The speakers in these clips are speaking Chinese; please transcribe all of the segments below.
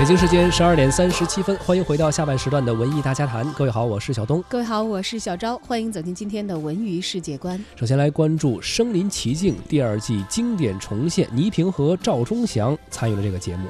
北京时间十二点三十七分，欢迎回到下半时段的文艺大家谈。各位好，我是小东。各位好，我是小昭。欢迎走进今天的文娱世界观。首先来关注《身临其境》第二季经典重现，倪萍和赵忠祥参与了这个节目。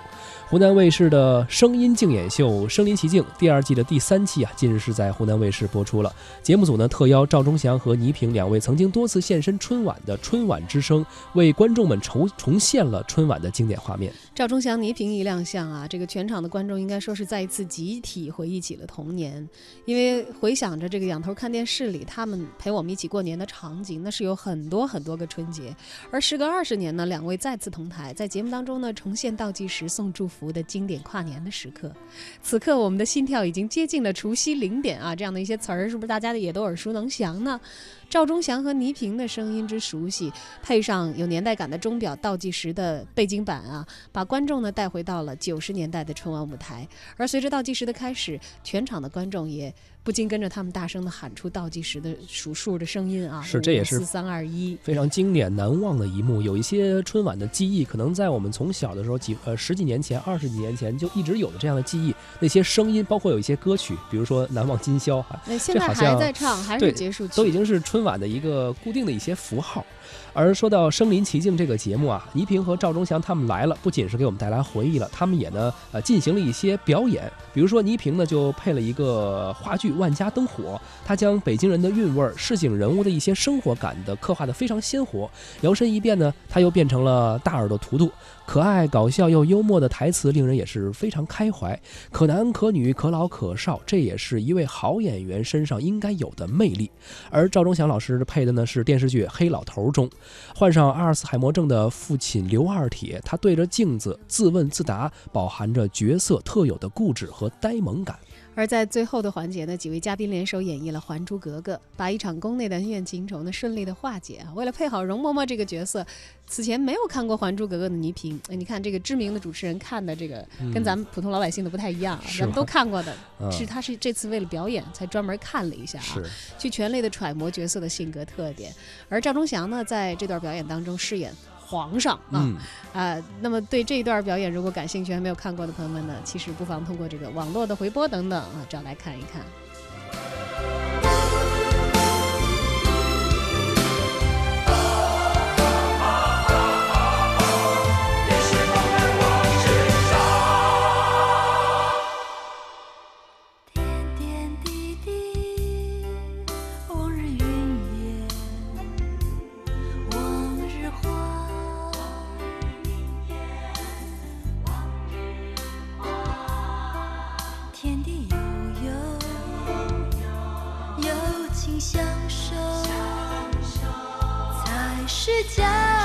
湖南卫视的声音竞演秀《身临其境》第二季的第三期啊，近日是在湖南卫视播出了。节目组呢特邀赵忠祥和倪萍两位曾经多次现身春晚的春晚之声，为观众们重重现了春晚的经典画面。赵忠祥、倪萍一亮相啊，这个全全场的观众应该说是再一次集体回忆起了童年，因为回想着这个仰头看电视里他们陪我们一起过年的场景，那是有很多很多个春节。而时隔二十年呢，两位再次同台，在节目当中呢重现倒计时送祝福。的经典跨年的时刻，此刻我们的心跳已经接近了除夕零点啊！这样的一些词儿，是不是大家也都耳熟能详呢？赵忠祥和倪萍的声音之熟悉，配上有年代感的钟表倒计时的背景板啊，把观众呢带回到了九十年代的春晚舞台。而随着倒计时的开始，全场的观众也不禁跟着他们大声的喊出倒计时的数数的声音啊！是，这也是四三二一，非常经典难忘的一幕。有一些春晚的记忆，可能在我们从小的时候几呃十几年前、二十几年前就一直有的这样的记忆。那些声音，包括有一些歌曲，比如说《难忘今宵》啊，那现在还在唱，还是结束曲，都已经是春。春晚的一个固定的一些符号，而说到《身临其境》这个节目啊，倪萍和赵忠祥他们来了，不仅是给我们带来回忆了，他们也呢呃进行了一些表演。比如说倪萍呢就配了一个话剧《万家灯火》，他将北京人的韵味、市井人物的一些生活感的刻画的非常鲜活。摇身一变呢，他又变成了大耳朵图图，可爱搞笑又幽默的台词令人也是非常开怀，可男可女可老可少，这也是一位好演员身上应该有的魅力。而赵忠祥。老师配的呢是电视剧《黑老头》中患上阿尔茨海默症的父亲刘二铁，他对着镜子自问自答，饱含着角色特有的固执和呆萌感。而在最后的环节呢，几位嘉宾联手演绎了《还珠格格》，把一场宫内的恩怨情仇呢顺利的化解。为了配好容嬷嬷这个角色，此前没有看过《还珠格格》的倪萍，你看这个知名的主持人看的这个跟咱们普通老百姓的不太一样，咱们都看过的，是他是这次为了表演才专门看了一下啊，去全力的揣摩角色的性格特点。而赵忠祥呢，在这段表演当中饰演。皇上啊啊！那么对这一段表演，如果感兴趣还没有看过的朋友们呢，其实不妨通过这个网络的回播等等啊，找来看一看。相守才是家。